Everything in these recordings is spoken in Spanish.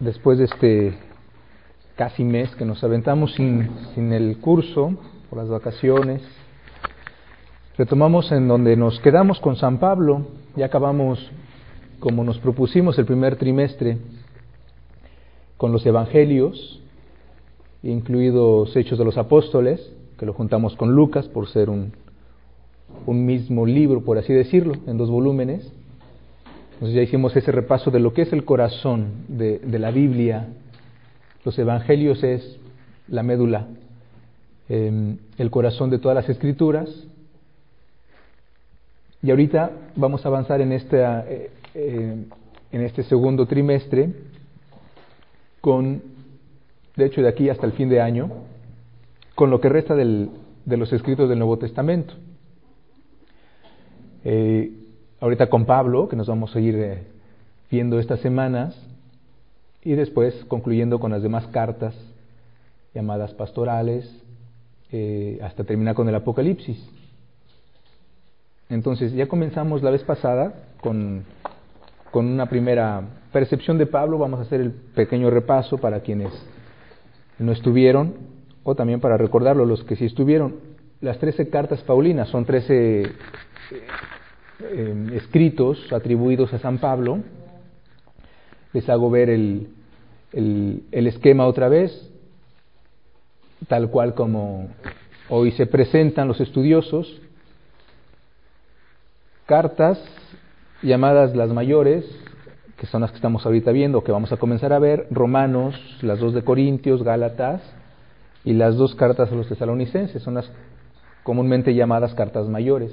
después de este casi mes que nos aventamos sin, sin el curso, por las vacaciones, retomamos en donde nos quedamos con San Pablo, ya acabamos como nos propusimos el primer trimestre con los evangelios, incluidos Hechos de los Apóstoles, que lo juntamos con Lucas por ser un, un mismo libro, por así decirlo, en dos volúmenes. Entonces ya hicimos ese repaso de lo que es el corazón de, la Biblia. Los evangelios es la médula, eh, el corazón de todas las escrituras. Y ahorita vamos a avanzar en, eh, eh, en este segundo trimestre con, de hecho de aquí hasta el fin de año, con lo que resta del, de los escritos del Nuevo Testamento. Eh, ahorita con Pablo, que nos vamos a ir eh, viendo estas semanas, y después concluyendo con las demás cartas llamadas pastorales, eh, hasta terminar con el Apocalipsis. Entonces, ya comenzamos la vez pasada con, con una primera percepción de Pablo, vamos a hacer el pequeño repaso para quienes no estuvieron, o también para recordarlo los que sí estuvieron. Las trece cartas paulinas son trece eh, escritos atribuidos a San Pablo. Les hago ver el, el, el, esquema otra vez, tal cual como hoy se presentan los estudiosos. Cartas llamadas las mayores, que son las que estamos ahorita viendo, que vamos a comenzar a ver, Romanos, las dos de Corintios, Gálatas, y las dos cartas a los tesalonicenses, son las comúnmente llamadas cartas mayores.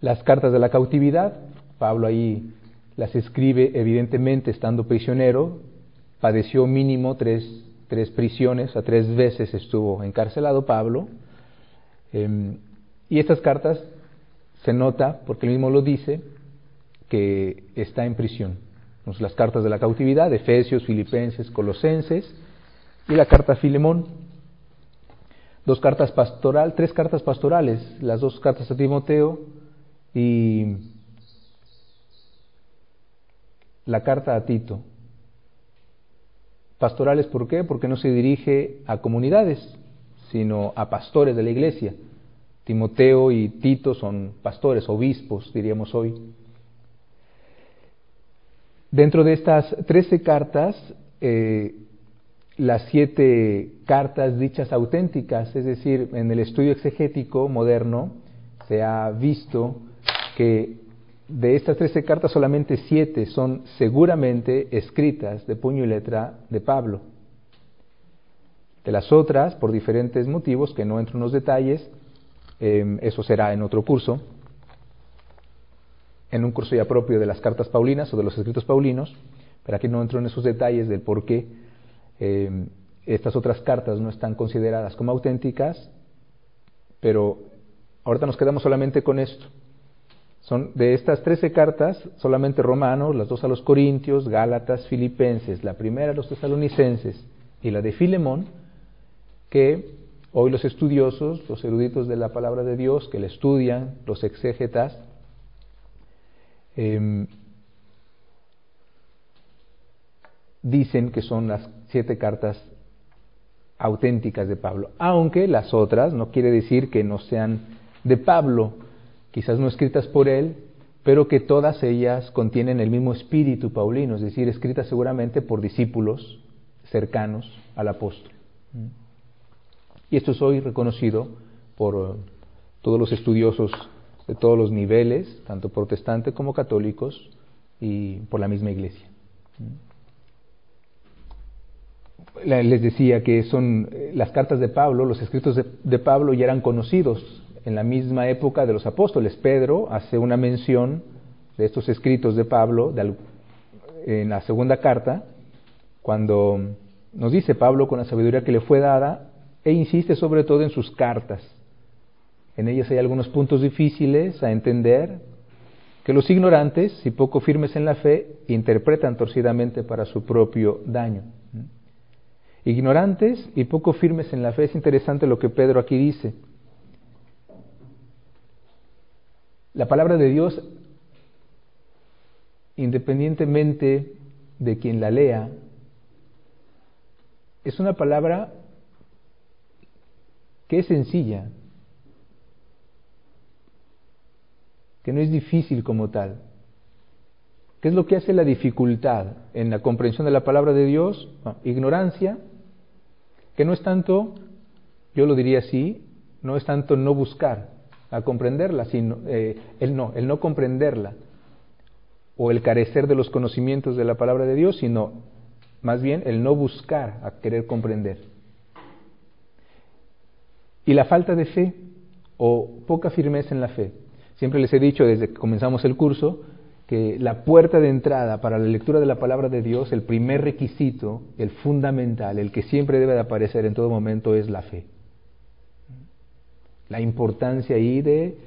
Las cartas de la cautividad, Pablo ahí las escribe evidentemente estando prisionero, padeció mínimo tres, tres prisiones, a tres veces estuvo encarcelado Pablo, eh, y estas cartas se nota, porque él mismo lo dice, que está en prisión. Las cartas de la cautividad, Efesios, Filipenses, Colosenses, y la carta a Filemón. Dos cartas pastoral, tres cartas pastorales, las dos cartas a Timoteo y la carta a Tito. Pastorales, ¿por qué? Porque no se dirige a comunidades, sino a pastores de la iglesia. Timoteo y Tito son pastores, obispos, diríamos hoy. Dentro de estas trece cartas, eh, las siete cartas dichas auténticas, es decir, en el estudio exegético moderno se ha visto que de estas trece cartas solamente siete son seguramente escritas de puño y letra de Pablo. De las otras, por diferentes motivos, que no entro en los detalles, eh, eso será en otro curso, en un curso ya propio de las cartas paulinas o de los escritos paulinos, pero aquí no entro en esos detalles del por qué eh, estas otras cartas no están consideradas como auténticas, pero ahorita nos quedamos solamente con esto. Son de estas 13 cartas, solamente Romanos, las dos a los Corintios, Gálatas, Filipenses, la primera a los tesalonicenses y la de Filemón, que hoy los estudiosos, los eruditos de la palabra de Dios, que la estudian, los exégetas, eh, dicen que son las siete cartas auténticas de Pablo, aunque las otras no quiere decir que no sean de Pablo, quizás no escritas por él, pero que todas ellas contienen el mismo espíritu paulino, es decir, escritas seguramente por discípulos cercanos al apóstol. Y esto es hoy reconocido por todos los estudiosos de todos los niveles, tanto protestantes como católicos, y por la misma iglesia les decía que son eh, las cartas de Pablo, los escritos de, Pablo ya eran conocidos en la misma época de los apóstoles. Pedro hace una mención de estos escritos de Pablo en la segunda carta, cuando nos dice Pablo con la sabiduría que le fue dada, e insiste sobre todo en sus cartas. En ellas hay algunos puntos difíciles a entender, que los ignorantes y poco firmes en la fe interpretan torcidamente para su propio daño ignorantes y poco firmes en la fe. Es interesante lo que Pedro aquí dice. La palabra de Dios, independientemente de quien la lea, es una palabra que es sencilla, que no es difícil como tal. ¿Qué es lo que hace la dificultad en la comprensión de la palabra de Dios? ignorancia, que no es tanto, yo lo diría así, no es tanto no buscar a comprenderla, sino eh, el no, el no comprenderla o el carecer de los conocimientos de la palabra de Dios, sino más bien el no buscar a querer comprender. Y la falta de fe o poca firmeza en la fe. Siempre les he dicho desde que comenzamos el curso que la puerta de entrada para la lectura de la palabra de Dios, el primer requisito, el fundamental, el que siempre debe de aparecer en todo momento es la fe. La importancia ahí de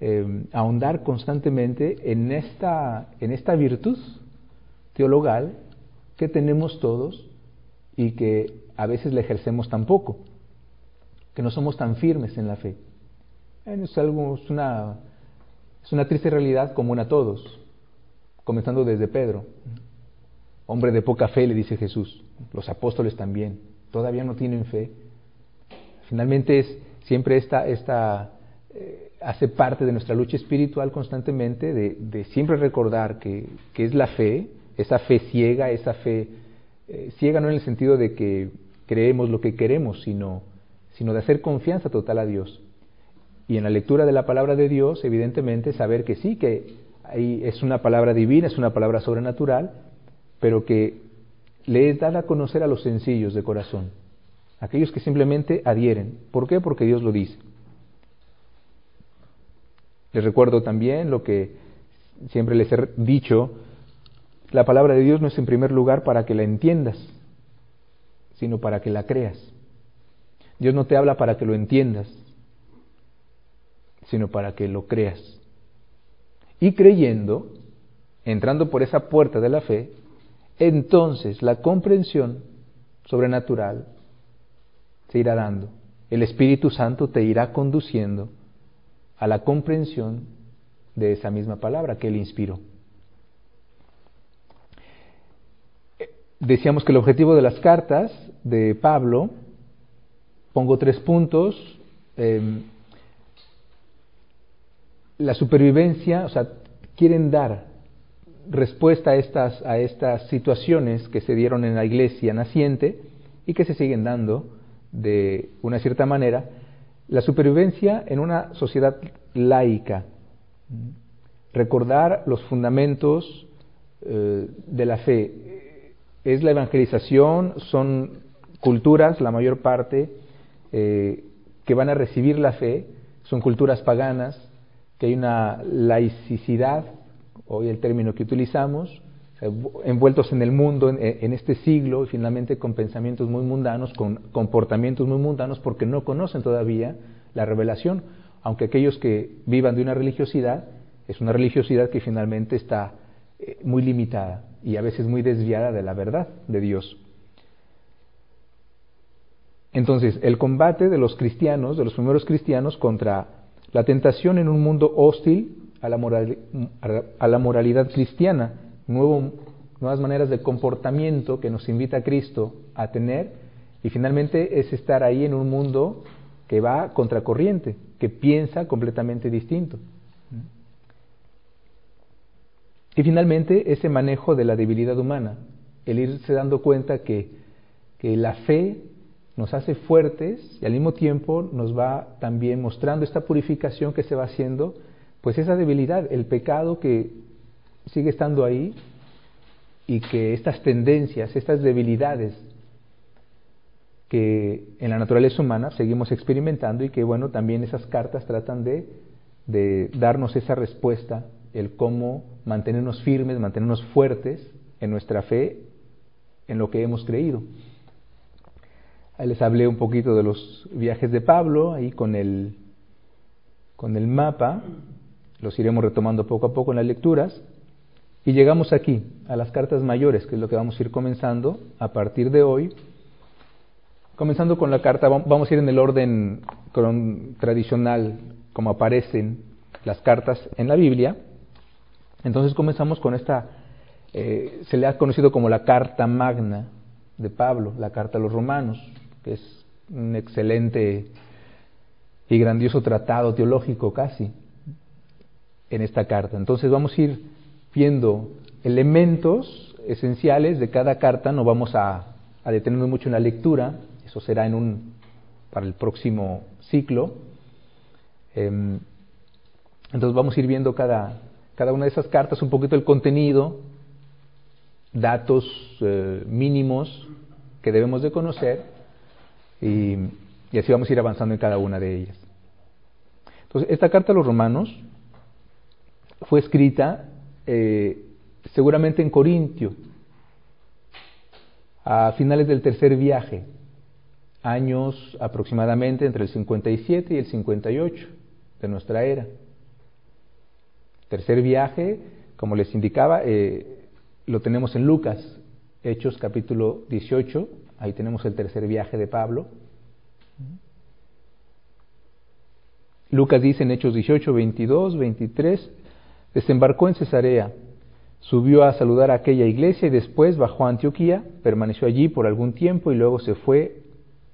eh, ahondar constantemente en esta, en esta virtud teologal que tenemos todos y que a veces la ejercemos tan poco, que no somos tan firmes en la fe. Es, algo, es, una, es una triste realidad común a todos, comenzando desde Pedro. Hombre de poca fe, le dice Jesús. Los apóstoles también. Todavía no tienen fe. Finalmente es siempre esta, esta eh, hace parte de nuestra lucha espiritual constantemente de, siempre recordar que, que, es la fe, esa fe ciega, esa fe eh, ciega no en el sentido de que creemos lo que queremos, sino, sino de hacer confianza total a Dios. Y en la lectura de la palabra de Dios, evidentemente, saber que sí, que es una palabra divina, es una palabra sobrenatural, pero que le es dada a conocer a los sencillos de corazón, aquellos que simplemente adhieren. ¿Por qué? Porque Dios lo dice. Les recuerdo también lo que siempre les he dicho, la palabra de Dios no es en primer lugar para que la entiendas, sino para que la creas. Dios no te habla para que lo entiendas, sino para que lo creas. Y creyendo, entrando por esa puerta de la fe, entonces la comprensión sobrenatural irá dando. El Espíritu Santo te irá conduciendo a la comprensión de esa misma palabra que él inspiró. Decíamos que el objetivo de las cartas de Pablo, pongo tres puntos, em, la supervivencia, o sea, quieren dar respuesta a estas, a estas situaciones que se dieron en la iglesia naciente y que se siguen dando de una cierta manera, la supervivencia en una sociedad laica, recordar los fundamentos eh, de la fe. Es la evangelización, son culturas, la mayor parte, eh, que van a recibir la fe, son culturas paganas, que hay una laicidad, hoy el término que utilizamos, envueltos en el mundo en, este siglo y finalmente con pensamientos muy mundanos, con comportamientos muy mundanos porque no conocen todavía la revelación, aunque aquellos que vivan de una religiosidad, es una religiosidad que finalmente está eh, muy limitada y a veces muy desviada de la verdad de Dios. Entonces, el combate de los cristianos, de los primeros cristianos, contra la tentación en un mundo hostil a la, a la moralidad cristiana, nuevas maneras de comportamiento que nos invita Cristo a tener y finalmente es estar ahí en un mundo que va contracorriente, que piensa completamente distinto. Y finalmente ese manejo de la debilidad humana, el irse dando cuenta que, que la fe nos hace fuertes y al mismo tiempo nos va también mostrando esta purificación que se va haciendo, pues esa debilidad, el pecado que sigue estando ahí y que estas tendencias, estas debilidades que en la naturaleza humana seguimos experimentando y que bueno, también esas cartas tratan de, de darnos esa respuesta, el cómo mantenernos firmes, mantenernos fuertes en nuestra fe, en lo que hemos creído. Les hablé un poquito de los viajes de Pablo, ahí con el, con el mapa, los iremos retomando poco a poco en las lecturas. Y llegamos aquí, a las cartas mayores, que es lo que vamos a ir comenzando a partir de hoy. Comenzando con la carta, vamos a ir en el orden tradicional, como aparecen las cartas en la Biblia. Entonces comenzamos con esta eh, se le ha conocido como la Carta Magna de Pablo, la Carta a los Romanos, que es un excelente y grandioso tratado teológico casi en esta carta. Entonces vamos a ir viendo elementos esenciales de cada carta, no vamos a, detenernos mucho en la lectura, eso será en un, para el próximo ciclo. Em, entonces vamos a ir viendo cada, una de esas cartas, un poquito el contenido, datos eh, mínimos que debemos de conocer y, así vamos a ir avanzando en cada una de ellas. Entonces, esta carta a los romanos fue escrita eh, seguramente en Corintio, a finales del tercer viaje, años aproximadamente entre el 57 y el 58 de nuestra era. Tercer viaje, como les indicaba, eh, lo tenemos en Lucas, Hechos capítulo 18, ahí tenemos el tercer viaje de Pablo. Lucas dice en Hechos 18, 22, 23, desembarcó en Cesarea, subió a saludar a aquella iglesia y después bajó a Antioquía, permaneció allí por algún tiempo y luego se fue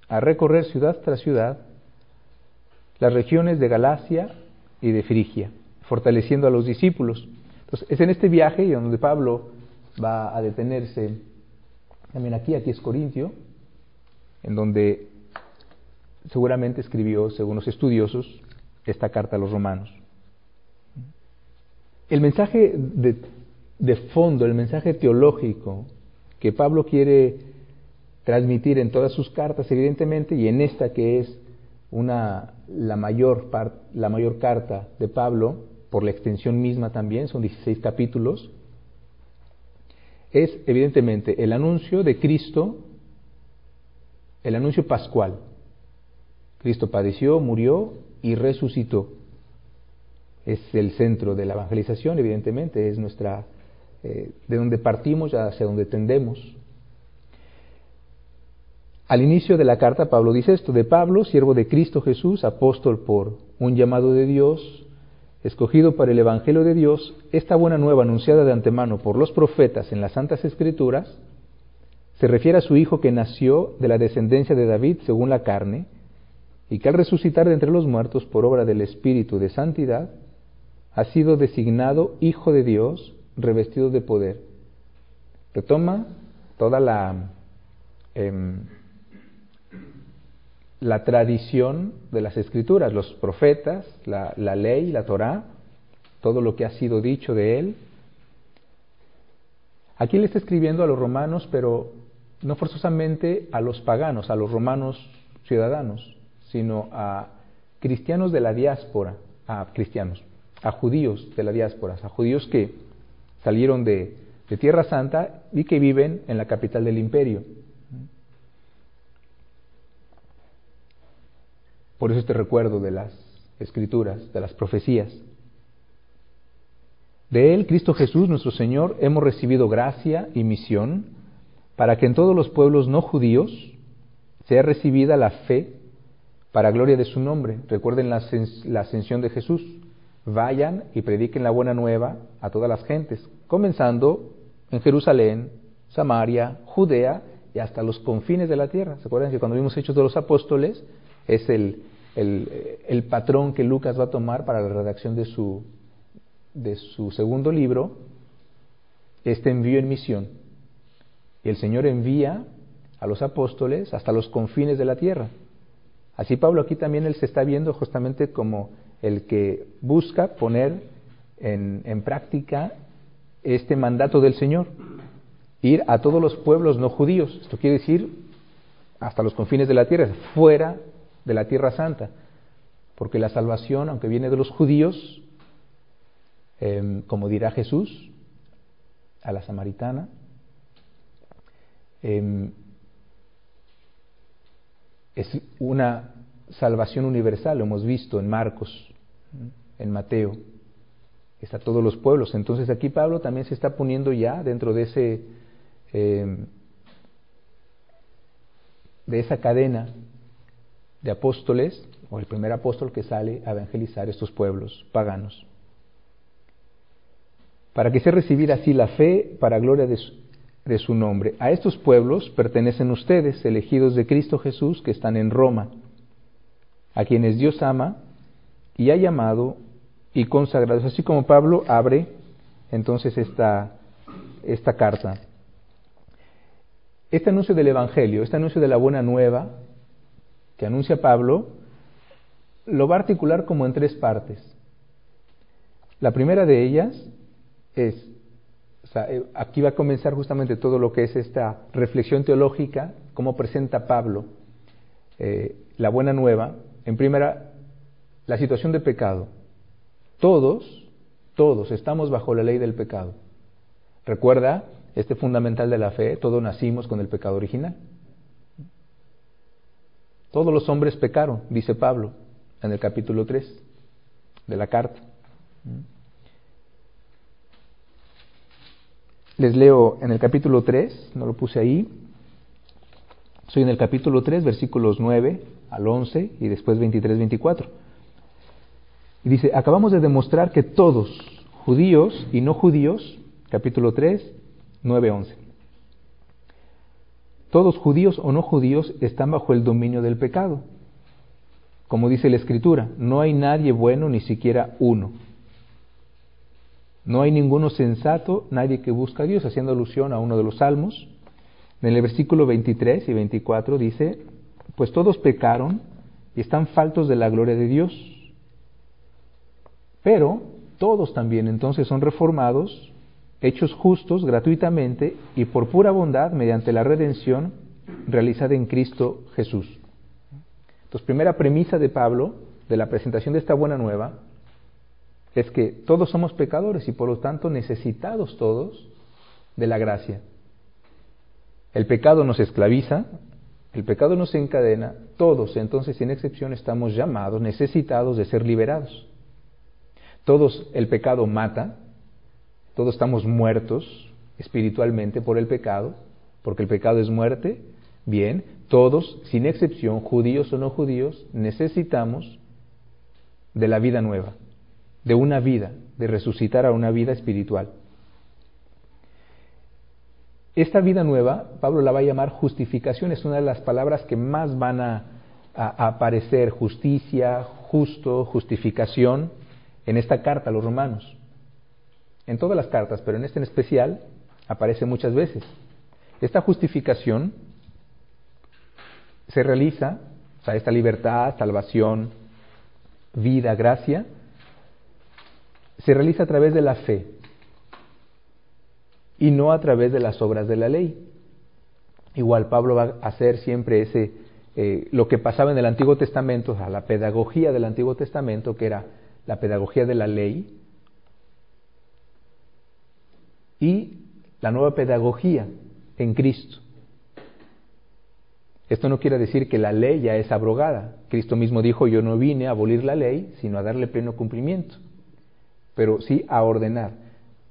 a recorrer ciudad tras ciudad las regiones de Galacia y de Frigia, fortaleciendo a los discípulos. Entonces, es en este viaje donde Pablo va a detenerse también aquí, aquí es Corintio, en donde seguramente escribió, según los estudiosos, esta carta a los romanos. El mensaje de, fondo, el mensaje teológico que Pablo quiere transmitir en todas sus cartas, evidentemente, y en esta que es una, la, mayor la mayor carta de Pablo, por la extensión misma también, son 16 capítulos, es evidentemente el anuncio de Cristo, el anuncio pascual. Cristo padeció, murió y resucitó. Es el centro de la evangelización, evidentemente, es nuestra, eh, de donde partimos hacia donde tendemos. Al inicio de la carta Pablo dice esto, de Pablo, siervo de Cristo Jesús, apóstol por un llamado de Dios, escogido para el Evangelio de Dios, esta buena nueva anunciada de antemano por los profetas en las Santas Escrituras, se refiere a su Hijo que nació de la descendencia de David según la carne, y que al resucitar de entre los muertos por obra del Espíritu de Santidad, ha sido designado Hijo de Dios, revestido de poder. Retoma toda la, em, la tradición de las escrituras, los profetas, la, la ley, la Torá, todo lo que ha sido dicho de él. Aquí le está escribiendo a los romanos, pero no forzosamente a los paganos, a los romanos ciudadanos, sino a cristianos de la diáspora, a cristianos, a judíos de la diáspora, a judíos que salieron de, de Tierra Santa y que viven en la capital del imperio. Por eso este recuerdo de las escrituras, de las profecías. De Él, Cristo Jesús, nuestro Señor, hemos recibido gracia y misión para que en todos los pueblos no judíos sea recibida la fe para gloria de su nombre. Recuerden la, ascensión de Jesús. Vayan y prediquen la buena nueva a todas las gentes, comenzando en Jerusalén, Samaria, Judea y hasta los confines de la tierra. ¿Se acuerdan que cuando vimos Hechos de los Apóstoles es el, el, patrón que Lucas va a tomar para la redacción de su, de su segundo libro, este envío en misión. Y el Señor envía a los apóstoles hasta los confines de la tierra. Así Pablo aquí también él se está viendo justamente como el que busca poner en, práctica este mandato del Señor, ir a todos los pueblos no judíos. Esto quiere decir hasta los confines de la tierra, fuera de la tierra santa, porque la salvación, aunque viene de los judíos, em, como dirá Jesús a la samaritana, em, es una salvación universal, lo hemos visto en Marcos, en Mateo, está todos los pueblos. Entonces aquí Pablo también se está poniendo ya dentro de ese em, de esa cadena de apóstoles, o el primer apóstol que sale a evangelizar estos pueblos paganos. para que sea recibida así la fe para gloria de su nombre. A estos pueblos pertenecen ustedes, elegidos de Cristo Jesús, que están en Roma, a quienes Dios ama y ha llamado y consagrado. Así como Pablo abre entonces esta, esta carta. Este anuncio del Evangelio, este anuncio de la buena nueva que anuncia Pablo, lo va a articular como en tres partes. La primera de ellas es, eh, aquí va a comenzar justamente todo lo que es esta reflexión teológica, cómo presenta Pablo eh, la buena nueva. En primera, la situación de pecado. Todos, todos estamos bajo la ley del pecado. Recuerda este fundamental de la fe, todos nacimos con el pecado original. Todos los hombres pecaron, dice Pablo en el capítulo 3 de la carta. Les leo en el capítulo 3, no lo puse ahí, soy en el capítulo 3, versículos 9 al 11 y después 23, 24. Y dice, acabamos de demostrar que todos, judíos y no judíos, capítulo 3, 9, 11. Todos judíos o no judíos están bajo el dominio del pecado. Como dice la Escritura, no hay nadie bueno ni siquiera uno. No hay ninguno sensato, nadie que busca a Dios, haciendo alusión a uno de los salmos. En el versículo 23 y 24 dice, pues todos pecaron y están faltos de la gloria de Dios. Pero todos también entonces son reformados hechos justos gratuitamente y por pura bondad mediante la redención realizada en Cristo Jesús. Entonces, primera premisa de Pablo de la presentación de esta buena nueva es que todos somos pecadores y por lo tanto necesitados todos de la gracia. El pecado nos esclaviza, el pecado nos encadena, todos entonces sin excepción estamos llamados, necesitados de ser liberados. Todos el pecado mata, todos estamos muertos espiritualmente por el pecado, porque el pecado es muerte. Bien, todos, sin excepción, judíos o no judíos, necesitamos de la vida nueva, de una vida, de resucitar a una vida espiritual. Esta vida nueva, Pablo la va a llamar justificación, es una de las palabras que más van a, aparecer, justicia, justo, justificación, en esta carta a los romanos en todas las cartas, pero en este en especial aparece muchas veces. Esta justificación se realiza, o sea, esta libertad, salvación, vida, gracia, se realiza a través de la fe y no a través de las obras de la ley. Igual Pablo va a hacer siempre ese, eh, lo que pasaba en el Antiguo Testamento, o sea, la pedagogía del Antiguo Testamento, que era la pedagogía de la ley, y la nueva pedagogía en Cristo. Esto no quiere decir que la ley ya es abrogada. Cristo mismo dijo, yo no vine a abolir la ley, sino a darle pleno cumplimiento, pero sí a ordenar.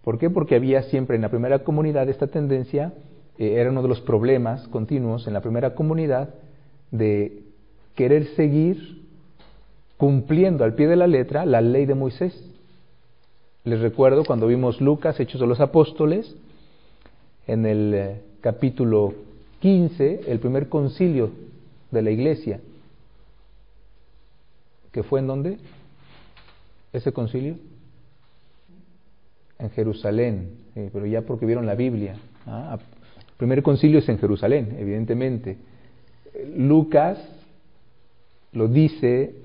¿Por qué? Porque había siempre en la primera comunidad esta tendencia, eh, era uno de los problemas continuos en la primera comunidad de querer seguir cumpliendo al pie de la letra la ley de Moisés. Les recuerdo cuando vimos Lucas, Hechos de los Apóstoles, en el eh, capítulo 15, el primer concilio de la iglesia, que fue en dónde? Ese concilio? En Jerusalén, pero ya porque vieron la Biblia. ¿ah? El primer concilio es en Jerusalén, evidentemente. Lucas lo dice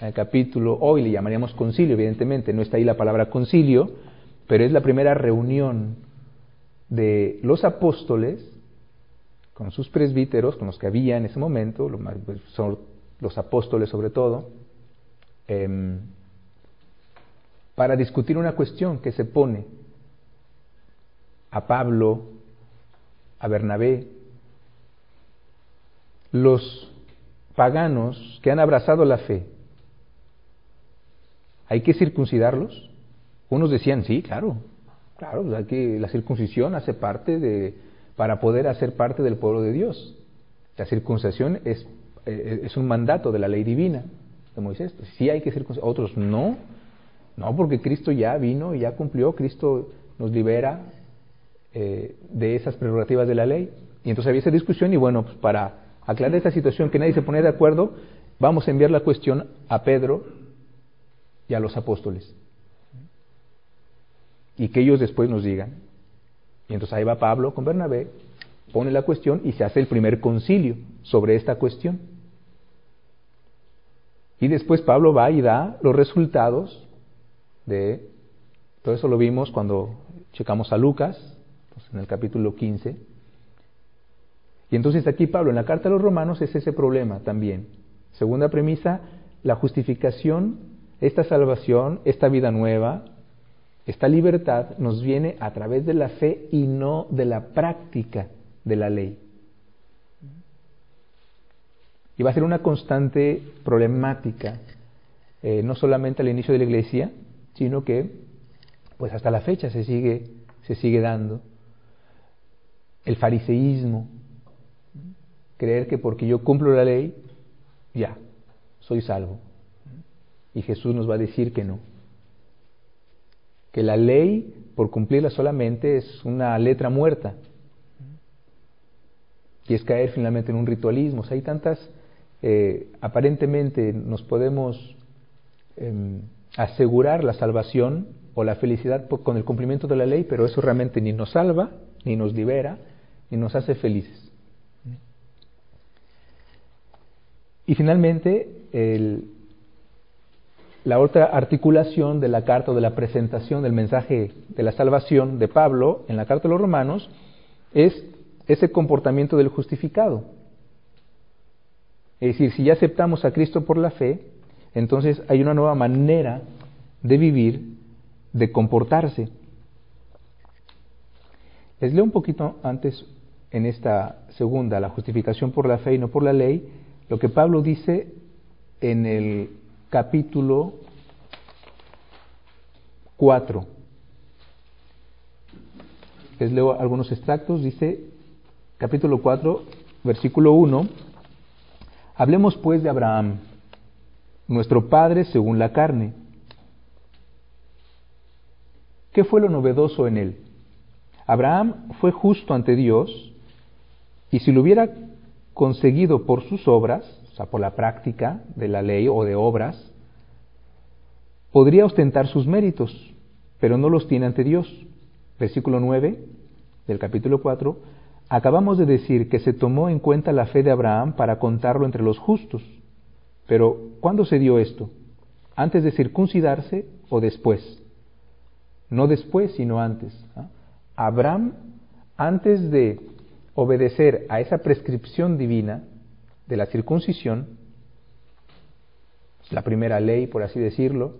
el capítulo, hoy le llamaríamos concilio, evidentemente, no está ahí la palabra concilio, pero es la primera reunión de los apóstoles con sus presbíteros, con los que había en ese momento, pues, son los apóstoles sobre todo, em, para discutir una cuestión que se pone a Pablo, a Bernabé, los paganos que han abrazado la fe, ¿Hay que circuncidarlos? Unos decían, sí, claro, claro, pues que la circuncisión hace parte de, para poder hacer parte del pueblo de Dios. La circuncisión es, eh, es un mandato de la ley divina de Moisés. Sí hay que circuncidar. Otros no, no, porque Cristo ya vino y ya cumplió. Cristo nos libera eh, de esas prerrogativas de la ley. Y entonces había esa discusión y bueno, pues para aclarar esta situación que nadie se pone de acuerdo, vamos a enviar la cuestión a Pedro a los apóstoles. Y que ellos después nos digan. Y entonces ahí va Pablo con Bernabé, pone la cuestión y se hace el primer concilio sobre esta cuestión. Y después Pablo va y da los resultados de, todo eso lo vimos cuando checamos a Lucas, pues, en el capítulo 15. Y entonces aquí Pablo en la carta a los romanos es ese problema también. Segunda premisa, la justificación, esta salvación, esta vida nueva, esta libertad nos viene a través de la fe y no de la práctica de la ley. Y va a ser una constante problemática, eh, no solamente al inicio de la iglesia, sino que pues hasta la fecha se sigue, se sigue dando. El fariseísmo, creer que porque yo cumplo la ley, ya, soy salvo. Y Jesús nos va a decir que no. Que la ley, por cumplirla solamente, es una letra muerta. Y es caer finalmente en un ritualismo. hay tantas, eh, aparentemente nos podemos em, asegurar la salvación o la felicidad con el cumplimiento de la ley, pero eso realmente ni nos salva, ni nos libera, ni nos hace felices. Y finalmente, la otra articulación de la carta o de la presentación del mensaje de la salvación de Pablo en la carta de los romanos es ese comportamiento del justificado. Es decir, si ya aceptamos a Cristo por la fe, entonces hay una nueva manera de vivir, de comportarse. Les leo un poquito antes en esta segunda, la justificación por la fe y no por la ley, lo que Pablo dice en el capítulo 4. Les leo algunos extractos, dice capítulo 4, versículo 1, hablemos pues de Abraham, nuestro padre según la carne. ¿Qué fue lo novedoso en él? Abraham fue justo ante Dios y si lo hubiera conseguido por sus obras, o sea, por la práctica de la ley o de obras, podría ostentar sus méritos, pero no los tiene ante Dios. Versículo 9 del capítulo 4, acabamos de decir que se tomó en cuenta la fe de Abraham para contarlo entre los justos. Pero, ¿cuándo se dio esto? ¿Antes de circuncidarse o después? No después, sino antes. ¿ah? Abraham, antes de obedecer a esa prescripción divina de la circuncisión, la primera ley, por así decirlo,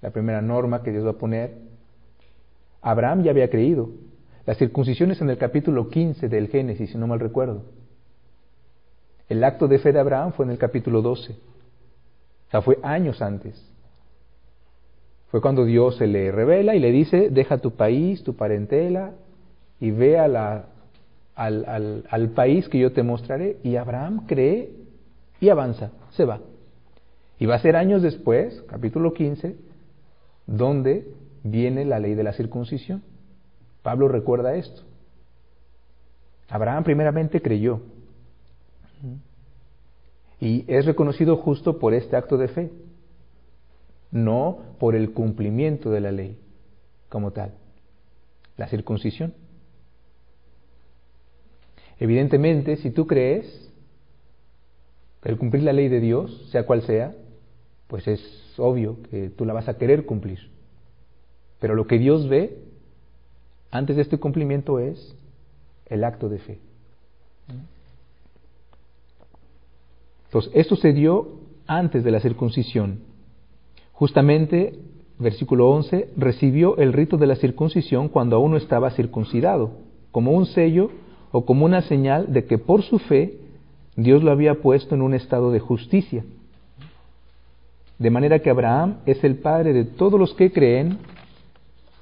la primera norma que Dios va a poner, Abraham ya había creído. La circuncisión es en el capítulo 15 del Génesis, si no mal recuerdo. El acto de fe de Abraham fue en el capítulo 12. O sea, fue años antes. Fue cuando Dios se le revela y le dice, deja tu país, tu parentela, y ve a la al, al, país que yo te mostraré. Y Abraham cree y avanza, se va. Y va a ser años después, capítulo 15, donde viene la ley de la circuncisión. Pablo recuerda esto. Abraham primeramente creyó y es reconocido justo por este acto de fe, no por el cumplimiento de la ley como tal, la circuncisión. Evidentemente, si tú crees el cumplir la ley de Dios, sea cual sea, pues es obvio que tú la vas a querer cumplir. Pero lo que Dios ve antes de este cumplimiento es el acto de fe. Entonces, esto se dio antes de la circuncisión. Justamente, versículo 11, recibió el rito de la circuncisión cuando aún no estaba circuncidado, como un sello o como una señal de que por su fe Dios lo había puesto en un estado de justicia. De manera que Abraham es el padre de todos los que creen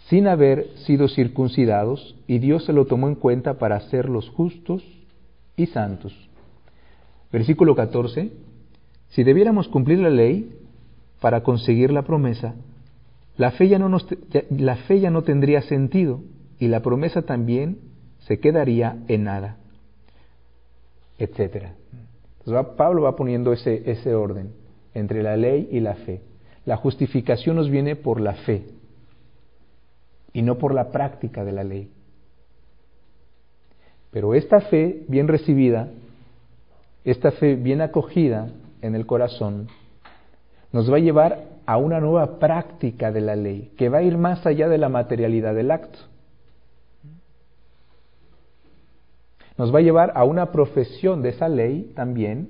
sin haber sido circuncidados y Dios se lo tomó en cuenta para hacerlos justos y santos. Versículo 14. Si debiéramos cumplir la ley para conseguir la promesa, la fe ya no, no tendría sentido y la promesa también se quedaría en nada, etc. Pablo va poniendo ese orden entre la ley y la fe. La justificación nos viene por la fe y no por la práctica de la ley. Pero esta fe bien recibida, esta fe bien acogida en el corazón, nos va a llevar a una nueva práctica de la ley, que va a ir más allá de la materialidad del acto. Nos va a llevar a una profesión de esa ley también,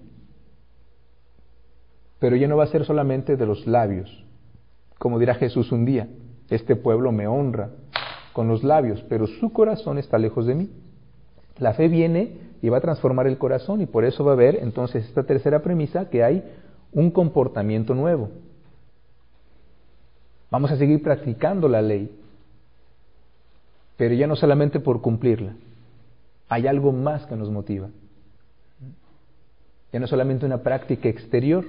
pero ya no va a ser solamente de los labios. Como dirá Jesús un día, este pueblo me honra con los labios, pero su corazón está lejos de mí. La fe viene y va a transformar el corazón y por eso va a haber entonces esta tercera premisa que hay un comportamiento nuevo. Vamos a seguir practicando la ley, pero ya no solamente por cumplirla. Hay algo más que nos motiva. Ya no solamente una práctica exterior,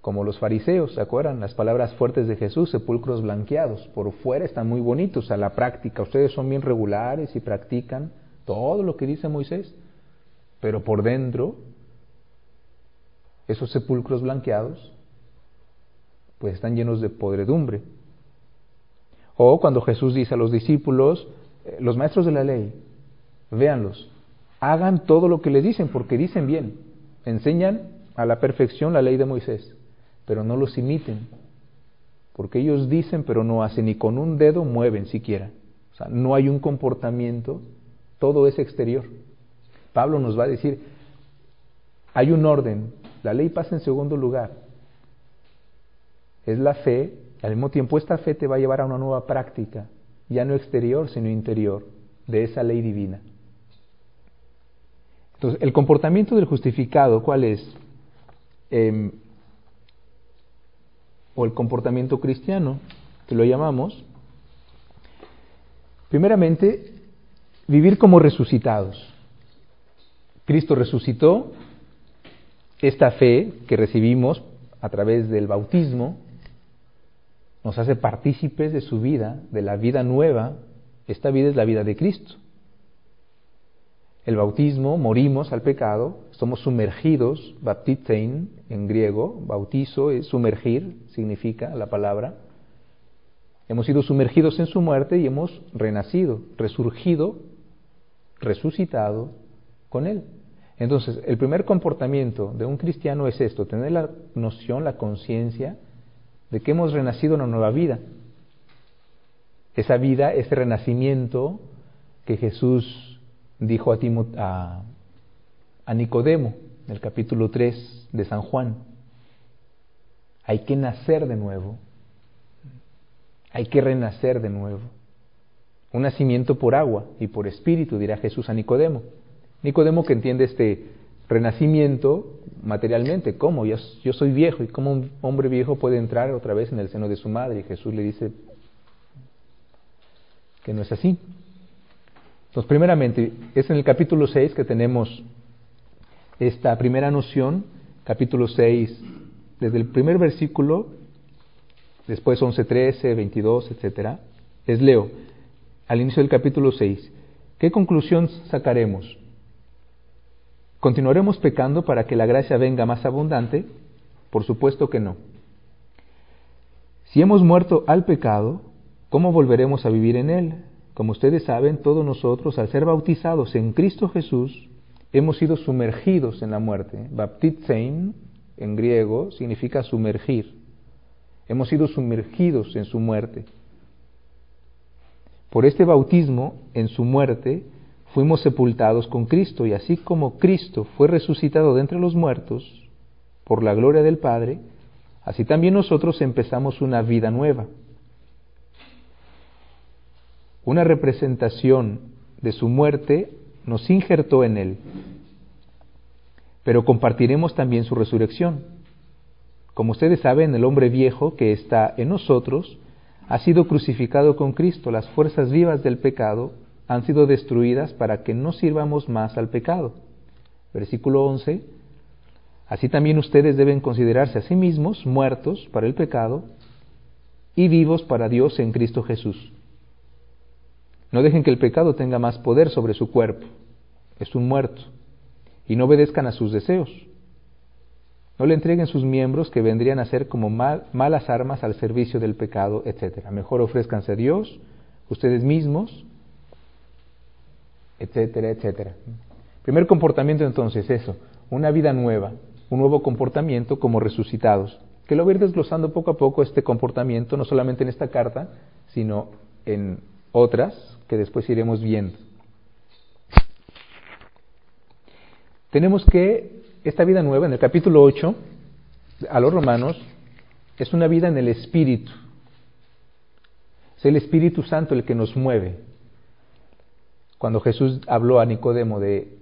como los fariseos, ¿se acuerdan? Las palabras fuertes de Jesús, sepulcros blanqueados, por fuera están muy bonitos, a la práctica, ustedes son bien regulares y practican todo lo que dice Moisés, pero por dentro, esos sepulcros blanqueados, pues están llenos de podredumbre. O cuando Jesús dice a los discípulos, eh, los maestros de la ley, véanlos, hagan todo lo que les dicen, porque dicen bien, enseñan a la perfección la ley de Moisés pero no los imiten, porque ellos dicen pero no hacen, ni con un dedo mueven siquiera. O sea, no hay un comportamiento, todo es exterior. Pablo nos va a decir, hay un orden, la ley pasa en segundo lugar. Es la fe, al mismo tiempo esta fe te va a llevar a una nueva práctica, ya no exterior, sino interior, de esa ley divina. Entonces, el comportamiento del justificado, ¿cuál es? Eh, o el comportamiento cristiano, que lo llamamos, primeramente, vivir como resucitados. Cristo resucitó, esta fe que recibimos a través del bautismo nos hace partícipes de su vida, de la vida nueva. Esta vida es la vida de Cristo. El bautismo, morimos al pecado, somos sumergidos, baptizein en griego, bautizo es sumergir, significa la palabra. Hemos sido sumergidos en su muerte y hemos renacido, resurgido, resucitado con él. Entonces, el primer comportamiento de un cristiano es esto, tener la noción, la conciencia de que hemos renacido en una nueva vida. Esa vida, ese renacimiento que Jesús dijo a, a, Nicodemo en el capítulo 3 de San Juan. Hay que nacer de nuevo. Hay que renacer de nuevo. Un nacimiento por agua y por espíritu, dirá Jesús a Nicodemo. Nicodemo que entiende este renacimiento materialmente, ¿cómo? Yo, yo soy viejo y cómo un hombre viejo puede entrar otra vez en el seno de su madre. Y Jesús le dice que no es así. Entonces, primeramente, es en el capítulo 6 que tenemos esta primera noción, capítulo 6, desde el primer versículo, después 11, 13, 22, etc. Les leo al inicio del capítulo 6. ¿Qué conclusión sacaremos? ¿Continuaremos pecando para que la gracia venga más abundante? Por supuesto que no. Si hemos muerto al pecado, ¿cómo volveremos a vivir en él? Como ustedes saben, todos nosotros, al ser bautizados en Cristo Jesús, hemos sido sumergidos en la muerte. Baptizein, en griego, significa sumergir. Hemos sido sumergidos en su muerte. Por este bautismo, en su muerte, fuimos sepultados con Cristo, y así como Cristo fue resucitado de entre los muertos, por la gloria del Padre, así también nosotros empezamos una vida nueva. Una representación de su muerte nos injertó en Él, pero compartiremos también su resurrección. Como ustedes saben, el hombre viejo que está en nosotros ha sido crucificado con Cristo. Las fuerzas vivas del pecado han sido destruidas para que no sirvamos más al pecado. Versículo 11. Así también ustedes deben considerarse a sí mismos muertos para el pecado y vivos para Dios en Cristo Jesús. No dejen que el pecado tenga más poder sobre su cuerpo, es un muerto, y no obedezcan a sus deseos. No le entreguen sus miembros que vendrían a ser como malas armas al servicio del pecado, etc. Mejor ofrezcanse a Dios, ustedes mismos, etcétera, etcétera. Primer comportamiento entonces, eso, una vida nueva, un nuevo comportamiento como resucitados. Que lo voy a ir desglosando poco a poco este comportamiento, no solamente en esta carta, sino en otras que después iremos viendo. Tenemos que esta vida nueva, en el capítulo 8, a los romanos, es una vida en el Espíritu. Es el Espíritu Santo el que nos mueve. Cuando Jesús habló a Nicodemo de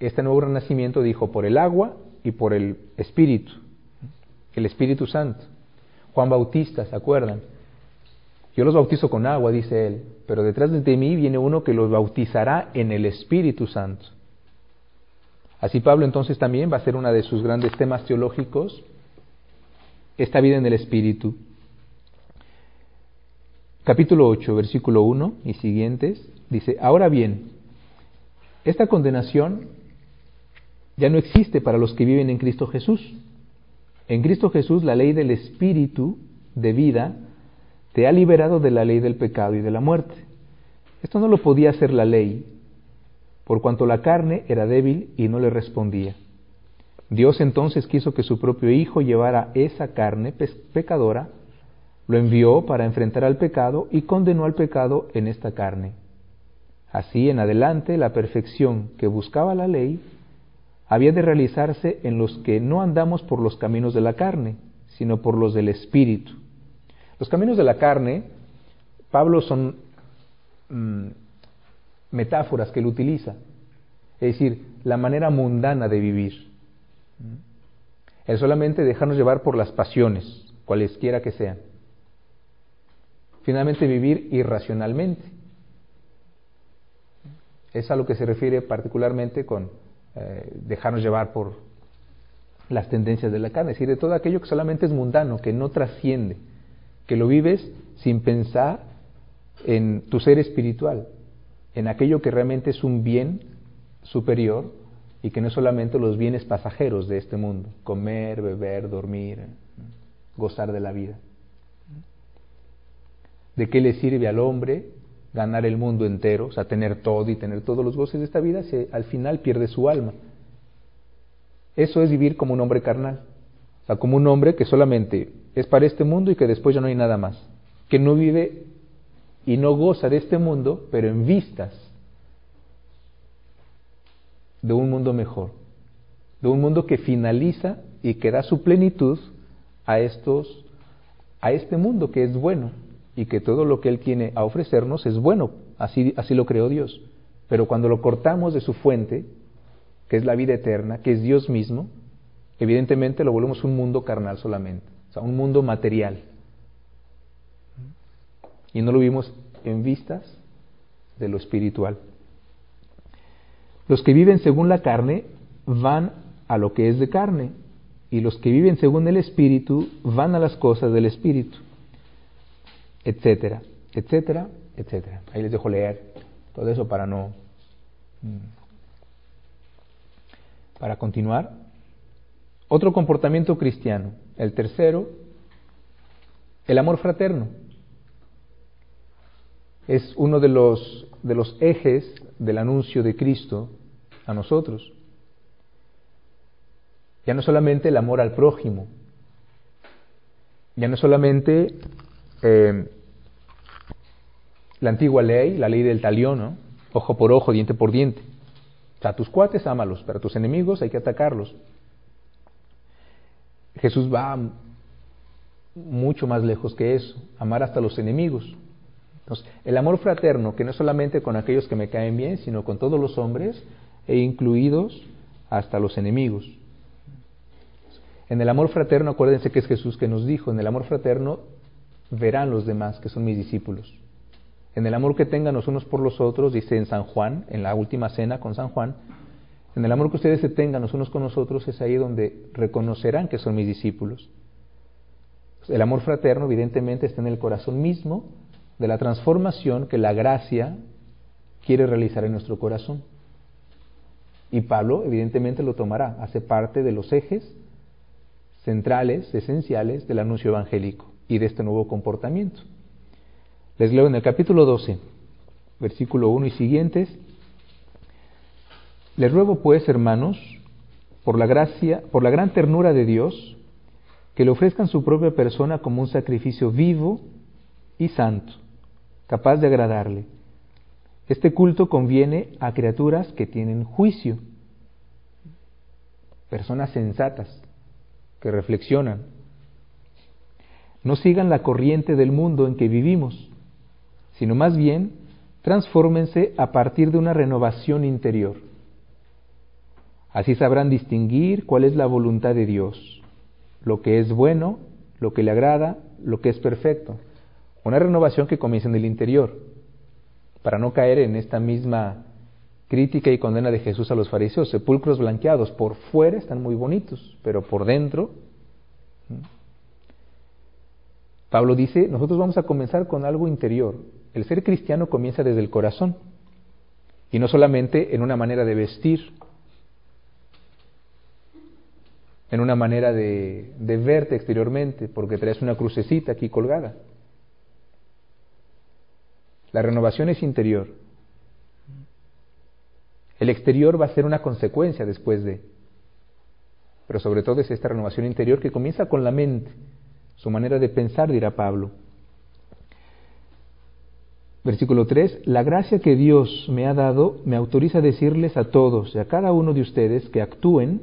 este nuevo renacimiento, dijo por el agua y por el Espíritu, el Espíritu Santo. Juan Bautista, ¿se acuerdan? Yo los bautizo con agua, dice él, pero detrás de mí viene uno que los bautizará en el Espíritu Santo. Así Pablo entonces también va a ser uno de sus grandes temas teológicos, esta vida en el Espíritu. Capítulo 8, versículo 1 y siguientes, dice, ahora bien, esta condenación ya no existe para los que viven en Cristo Jesús. En Cristo Jesús la ley del Espíritu de vida te ha liberado de la ley del pecado y de la muerte. Esto no lo podía hacer la ley, por cuanto la carne era débil y no le respondía. Dios entonces quiso que su propio Hijo llevara esa carne pecadora, lo envió para enfrentar al pecado y condenó al pecado en esta carne. Así en adelante la perfección que buscaba la ley había de realizarse en los que no andamos por los caminos de la carne, sino por los del Espíritu. Los caminos de la carne, Pablo son mm, metáforas que él utiliza, es decir, la manera mundana de vivir. El solamente dejarnos llevar por las pasiones, cualesquiera que sean. Finalmente vivir irracionalmente. Es a lo que se refiere particularmente con eh, dejarnos llevar por las tendencias de la carne, es decir, de todo aquello que solamente es mundano, que no trasciende, que lo vives sin pensar en tu ser espiritual, en aquello que realmente es un bien superior y que no es solamente los bienes pasajeros de este mundo, comer, beber, dormir, gozar de la vida. ¿De qué le sirve al hombre ganar el mundo entero, o sea, tener todo y tener todos los goces de esta vida, si al final pierde su alma? Eso es vivir como un hombre carnal, o sea, como un hombre que solamente es para este mundo y que después ya no hay nada más, que no vive y no goza de este mundo, pero en vistas de un mundo mejor, de un mundo que finaliza y que da su plenitud a estos a este mundo que es bueno y que todo lo que él tiene a ofrecernos es bueno, así así lo creó Dios. Pero cuando lo cortamos de su fuente, que es la vida eterna, que es Dios mismo, evidentemente lo volvemos un mundo carnal solamente, o sea, un mundo material y no lo vimos en vistas de lo espiritual. Los que viven según la carne van a lo que es de carne y los que viven según el espíritu van a las cosas del espíritu, etcétera, etcétera, etcétera. Ahí les dejo leer todo eso para no... Mm, para continuar. Otro comportamiento cristiano. El tercero, el amor fraterno es uno de los, de los ejes del anuncio de Cristo a nosotros. Ya no solamente el amor al prójimo, ya no solamente eh, la antigua ley, la ley del talión, ojo por ojo, diente por diente. O sea, a tus cuates ámalos, pero tus enemigos hay que atacarlos. Jesús va mucho más lejos que eso, amar hasta los enemigos el amor fraterno, que no solamente con aquellos que me caen bien, sino con todos los hombres, e incluidos hasta los enemigos. En el amor fraterno, acuérdense que es Jesús que nos dijo, en el amor fraterno verán los demás que son mis discípulos. En el amor que tengan los unos por los otros, dice en San Juan, en la última cena con San Juan, en el amor que ustedes se tengan los unos con los otros es ahí donde reconocerán que son mis discípulos. El amor fraterno evidentemente está en el corazón mismo de la transformación que la gracia quiere realizar en nuestro corazón. Y Pablo evidentemente lo tomará, hace parte de los ejes centrales, esenciales del anuncio evangélico y de este nuevo comportamiento. Les leo en el capítulo 12, versículo 1 y siguientes. Les ruego pues, hermanos, por la gracia, por la gran ternura de Dios, que le ofrezcan su propia persona como un sacrificio vivo y santo, capaz de agradarle. Este culto conviene a criaturas que tienen juicio, personas sensatas, que reflexionan. No sigan la corriente del mundo en que vivimos, sino más bien transfórmense a partir de una renovación interior. Así sabrán distinguir cuál es la voluntad de Dios, lo que es bueno, lo que le agrada, lo que es perfecto. Una renovación que comienza en el interior, para no caer en esta misma crítica y condena de Jesús a los fariseos, sepulcros blanqueados, por fuera están muy bonitos, pero por dentro... Pablo dice, nosotros vamos a comenzar con algo interior. El ser cristiano comienza desde el corazón y no solamente en una manera de vestir, en una manera de, verte exteriormente, porque traes una crucecita aquí colgada. La renovación es interior. El exterior va a ser una consecuencia después de. Pero sobre todo es esta renovación interior que comienza con la mente, su manera de pensar, dirá Pablo. Versículo 3, la gracia que Dios me ha dado me autoriza a decirles a todos y a cada uno de ustedes que actúen,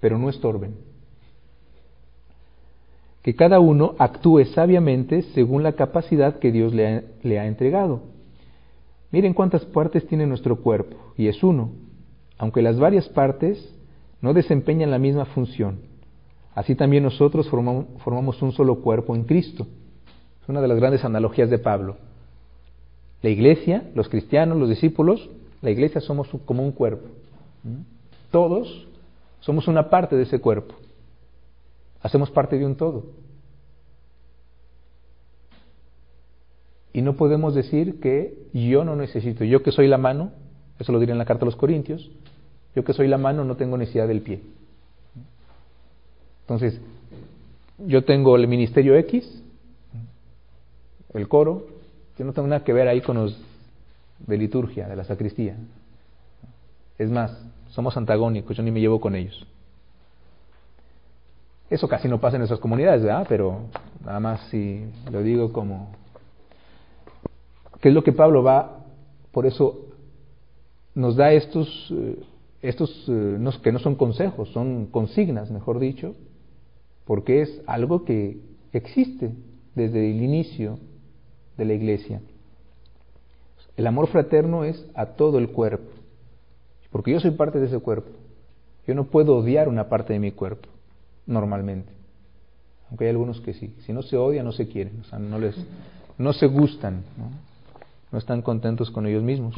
pero no estorben. Que cada uno actúe sabiamente según la capacidad que Dios le ha, entregado Miren cuántas partes tiene nuestro cuerpo, y es uno, aunque las varias partes no desempeñan la misma función. Así también nosotros formamos, un solo cuerpo en Cristo. Es una de las grandes analogías de Pablo. La iglesia, los cristianos, los discípulos, la iglesia somos como un cuerpo. Todos somos una parte de ese cuerpo. Hacemos parte de un todo. Y no podemos decir que yo no necesito, yo que soy la mano, eso lo diré en la carta a los Corintios, yo que soy la mano no tengo necesidad del pie. Entonces, yo tengo el ministerio X, el coro, yo no tengo nada que ver ahí con los de liturgia, de la sacristía. Es más, somos antagónicos, yo ni me llevo con ellos. Eso casi no pasa en esas comunidades, ¿verdad? Pero nada más si lo digo como ¿Qué es lo que Pablo va? Por eso nos da estos, eh, estos eh, que no son consejos, son consignas, mejor dicho, porque es algo que existe desde el inicio de la iglesia. El amor fraterno es a todo el cuerpo, porque yo soy parte de ese cuerpo. Yo no puedo odiar una parte de mi cuerpo, normalmente. Aunque hay algunos que sí. Si no se odia, no se quieren, o sea, no, les, no se gustan. ¿no? no están contentos con ellos mismos.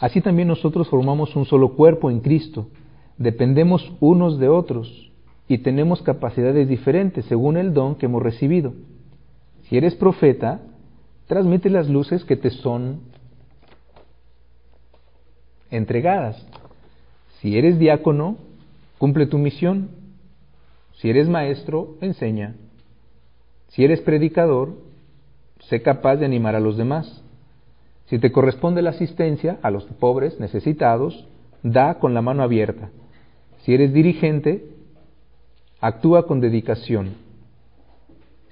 Así también nosotros formamos un solo cuerpo en Cristo, dependemos unos de otros y tenemos capacidades diferentes según el don que hemos recibido. Si eres profeta, transmite las luces que te son entregadas. Si eres diácono, cumple tu misión. Si eres maestro, enseña. Si eres predicador, sé capaz de animar a los demás. Si te corresponde la asistencia a los pobres, necesitados, da con la mano abierta. Si eres dirigente, actúa con dedicación.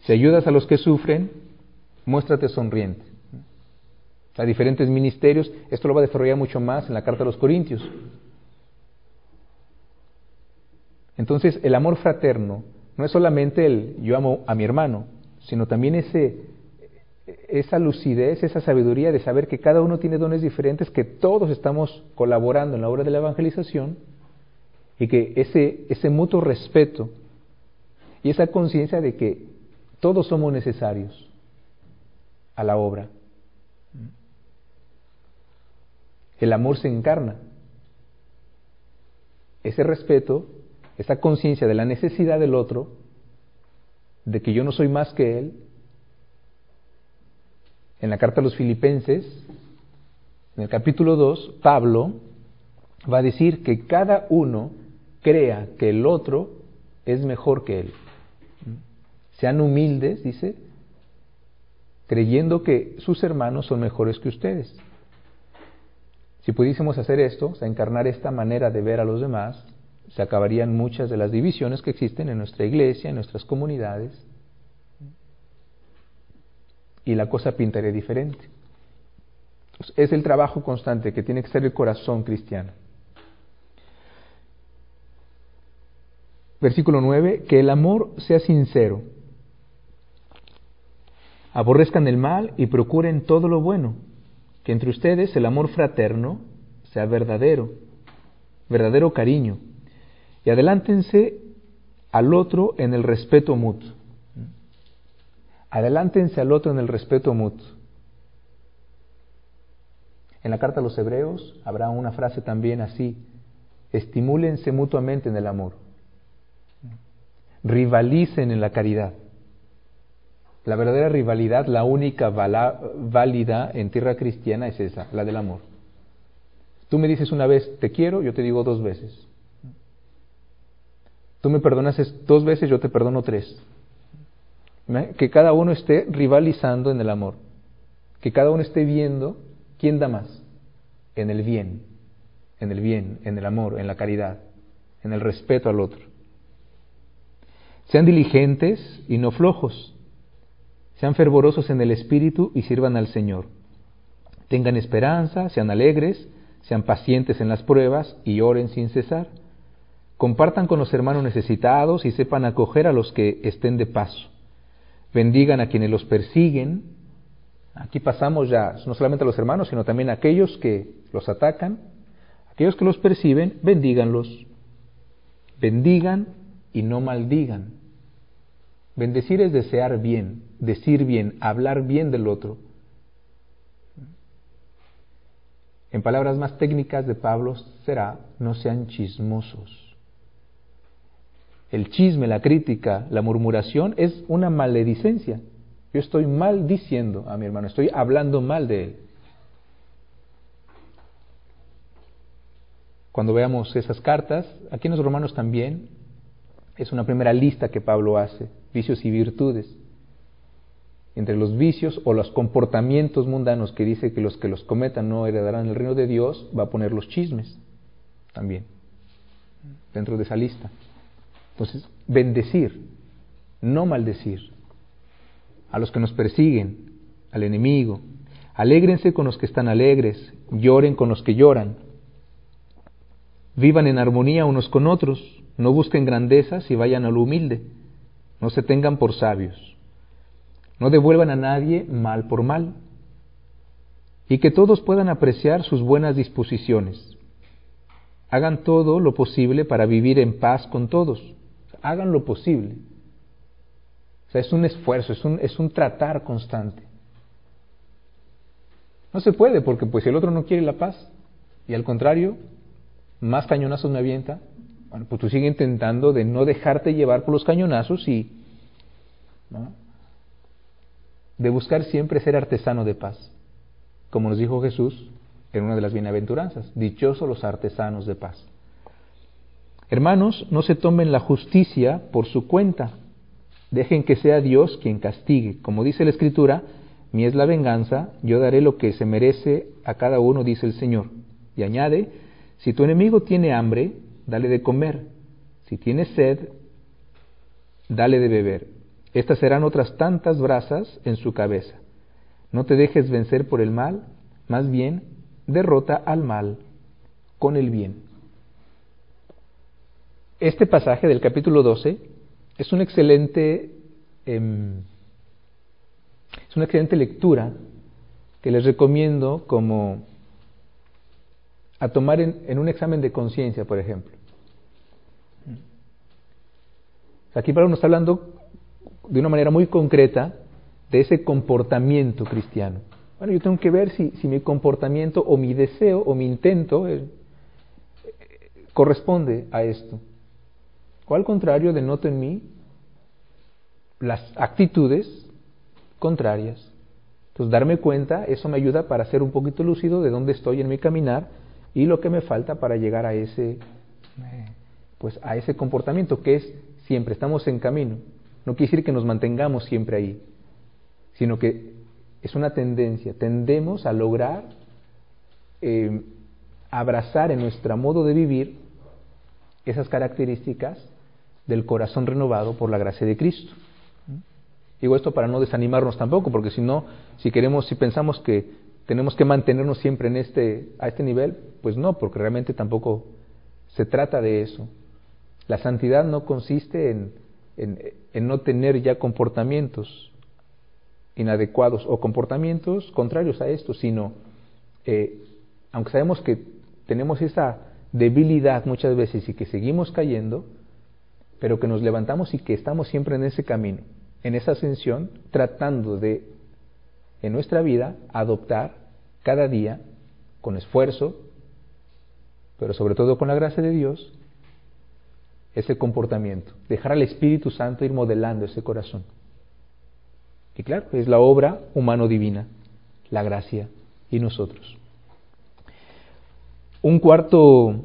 Si ayudas a los que sufren, muéstrate sonriente. A diferentes ministerios, esto lo va a desarrollar mucho más en la carta a los Corintios. Entonces, el amor fraterno no es solamente el yo amo a mi hermano, sino también ese, esa lucidez, esa sabiduría de saber que cada uno tiene dones diferentes, que todos estamos colaborando en la obra de la evangelización y que ese, ese mutuo respeto y esa conciencia de que todos somos necesarios a la obra. El amor se encarna. ese respeto, esa conciencia de la necesidad del otro, de que yo no soy más que él. En la carta a los filipenses, en el capítulo 2, Pablo va a decir que cada uno crea que el otro es mejor que él. Sean humildes, dice, creyendo que sus hermanos son mejores que ustedes. Si pudiésemos hacer esto, o sea, encarnar esta manera de ver a los demás, se acabarían muchas de las divisiones que existen en nuestra iglesia, en nuestras comunidades, y la cosa pintaría diferente. Es el trabajo constante que tiene que ser el corazón cristiano. Versículo 9, que el amor sea sincero. Aborrezcan el mal y procuren todo lo bueno. Que entre ustedes el amor fraterno sea verdadero, verdadero cariño. Y adelántense al otro en el respeto mutuo. Adelántense al otro en el respeto mutuo. En la carta a los hebreos habrá una frase también así, estimúlense mutuamente en el amor rivalicen en la caridad. La verdadera rivalidad, la única válida en tierra cristiana es esa, la del amor. Tú me dices una vez, te quiero, yo te digo dos veces. Tú me perdonas dos veces, yo te perdono tres. Que cada uno esté rivalizando en el amor. Que cada uno esté viendo quién da más. En el bien, en el bien, en el amor, en la caridad, en el respeto al otro. Sean diligentes y no flojos. Sean fervorosos en el espíritu y sirvan al Señor. Tengan esperanza, sean alegres, sean pacientes en las pruebas y oren sin cesar. Compartan con los hermanos necesitados y sepan acoger a los que estén de paso. Bendigan a quienes los persiguen. Aquí pasamos ya no solamente a los hermanos, sino también a aquellos que los atacan. Aquellos que los perciben, bendíganlos. Bendigan y no maldigan. Bendecir es desear bien, decir bien, hablar bien del otro. En palabras más técnicas de Pablo será, no sean chismosos. El chisme, la crítica, la murmuración es una maledicencia. Yo estoy maldiciendo a mi hermano, estoy hablando mal de él. Cuando veamos esas cartas, aquí en los romanos también, es una primera lista que Pablo hace, vicios y virtudes. Entre los vicios o los comportamientos mundanos que dice que los que los cometan no heredarán el reino de Dios, va a poner los chismes también dentro de esa lista. Entonces, bendecir, no maldecir. A los que nos persiguen, al enemigo. Alégrense con los que están alegres, lloren con los que lloran. Vivan en armonía unos con otros, no busquen grandezas y vayan a lo humilde. No se tengan por sabios. No devuelvan a nadie mal por mal. Y que todos puedan apreciar sus buenas disposiciones. Hagan todo lo posible para vivir en paz con todos. Hagan lo posible. O sea, es un esfuerzo, es un, es un tratar constante. No se puede porque pues el otro no quiere la paz y al contrario, más cañonazos me avienta, bueno, pues tú sigue intentando de no dejarte llevar por los cañonazos y de buscar siempre ser artesano de paz. Como nos dijo Jesús en una de las bienaventuranzas, dichosos los artesanos de paz. Hermanos, no se tomen la justicia por su cuenta. Dejen que sea Dios quien castigue. Como dice la Escritura, mi es la venganza, yo daré lo que se merece a cada uno, dice el Señor. Y añade, si tu enemigo tiene hambre, dale de comer. Si tiene sed, dale de beber. Estas serán otras tantas brasas en su cabeza. No te dejes vencer por el mal, más bien derrota al mal con el bien. Este pasaje del capítulo 12 es un excelente, em, es una excelente lectura que les recomiendo como a tomar en, un examen de conciencia, por ejemplo. Aquí Pablo nos está hablando de una manera muy concreta de ese comportamiento cristiano. Bueno, yo tengo que ver si, mi comportamiento o mi deseo o mi intento eh, corresponde a esto. O al contrario, denoto en mí las actitudes contrarias. Entonces, darme cuenta, eso me ayuda para ser un poquito lúcido de dónde estoy en mi caminar y lo que me falta para llegar a ese, pues, a ese comportamiento que es siempre, estamos en camino. No quiere decir que nos mantengamos siempre ahí, sino que es una tendencia, tendemos a lograr eh, abrazar en nuestro modo de vivir esas características del corazón renovado por la gracia de Cristo. Digo esto para no desanimarnos tampoco, porque si no, si queremos, si pensamos que tenemos que mantenernos siempre en este, a este nivel, pues no, porque realmente tampoco se trata de eso. La santidad no consiste en, en, no tener ya comportamientos inadecuados o comportamientos contrarios a esto, sino, eh, aunque sabemos que tenemos esa debilidad muchas veces y que seguimos cayendo, pero que nos levantamos y que estamos siempre en ese camino en esa ascensión tratando de, en nuestra vida, adoptar cada día, con esfuerzo, pero sobre todo con la gracia de Dios, ese comportamiento, dejar al Espíritu Santo ir modelando ese corazón. Y claro, es la obra humano-divina, la gracia y nosotros. Un cuarto,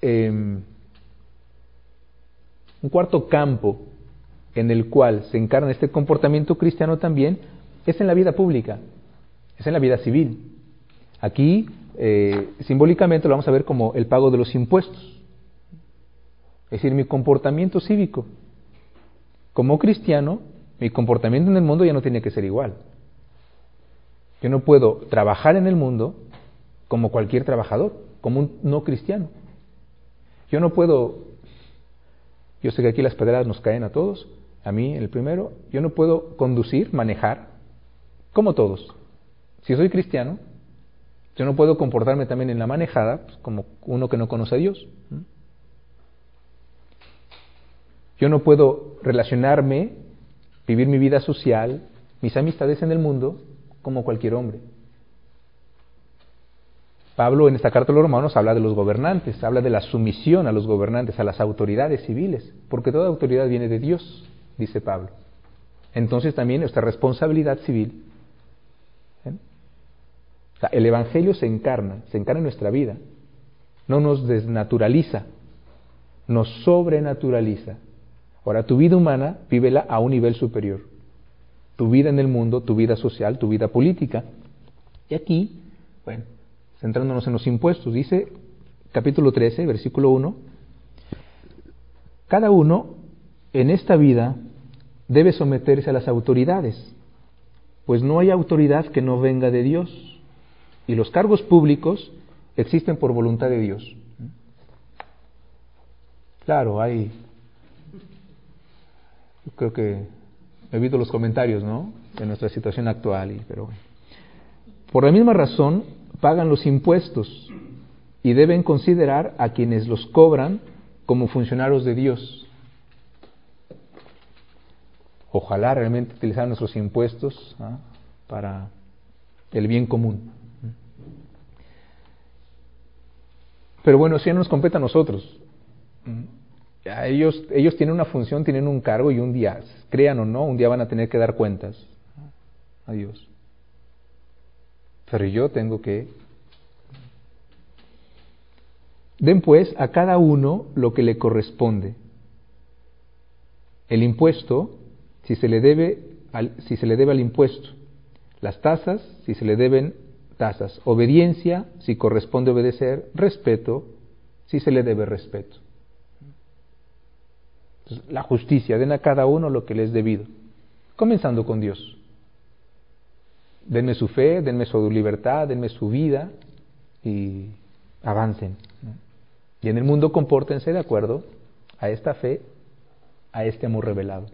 em, un cuarto campo en el cual se encarna este comportamiento cristiano también es en la vida pública, es en la vida civil. Aquí, eh, simbólicamente, lo vamos a ver como el pago de los impuestos. Es decir, mi comportamiento cívico. Como cristiano, mi comportamiento en el mundo ya no tiene que ser igual. Yo no puedo trabajar en el mundo como cualquier trabajador, como un no cristiano. Yo no puedo, yo sé que aquí las pedradas nos caen a todos, a mí, el primero, yo no puedo conducir, manejar, como todos. Si soy cristiano, yo no puedo comportarme también en la manejada pues, como uno que no conoce a Dios. Yo no puedo relacionarme, vivir mi vida social, mis amistades en el mundo como cualquier hombre. Pablo en esta carta a los romanos habla de los gobernantes, habla de la sumisión a los gobernantes, a las autoridades civiles, porque toda autoridad viene de Dios dice Pablo. Entonces también nuestra responsabilidad civil. ¿eh? el Evangelio se encarna, se encarna en nuestra vida. No nos desnaturaliza, nos sobrenaturaliza. Ahora, tu vida humana, vívela a un nivel superior. Tu vida en el mundo, tu vida social, tu vida política. Y aquí, bueno, centrándonos en los impuestos, dice capítulo 13, versículo 1, cada uno en esta vida debe someterse a las autoridades, pues no hay autoridad que no venga de Dios y los cargos públicos existen por voluntad de Dios. Claro, hay, yo creo que he oído los comentarios, ¿no? De nuestra situación actual, y, pero por la misma razón pagan los impuestos y deben considerar a quienes los cobran como funcionarios de Dios ojalá realmente utilizar nuestros impuestos ¿ah? para el bien común. Pero bueno, ya no nos compete a nosotros. Ellos, ellos tienen una función, tienen un cargo y un día, crean o no, un día van a tener que dar cuentas a Dios. Pero yo tengo que... Den pues a cada uno lo que le corresponde. El impuesto si se le debe al, si se le debe al impuesto, las tasas si se le deben tasas, obediencia si corresponde obedecer, respeto si se le debe respeto. La justicia, den a cada uno lo que le es debido, comenzando con Dios. Denme su fe, denme su libertad, denme su vida y avancen. Y en el mundo compórtense de acuerdo a esta fe, a este amor revelado.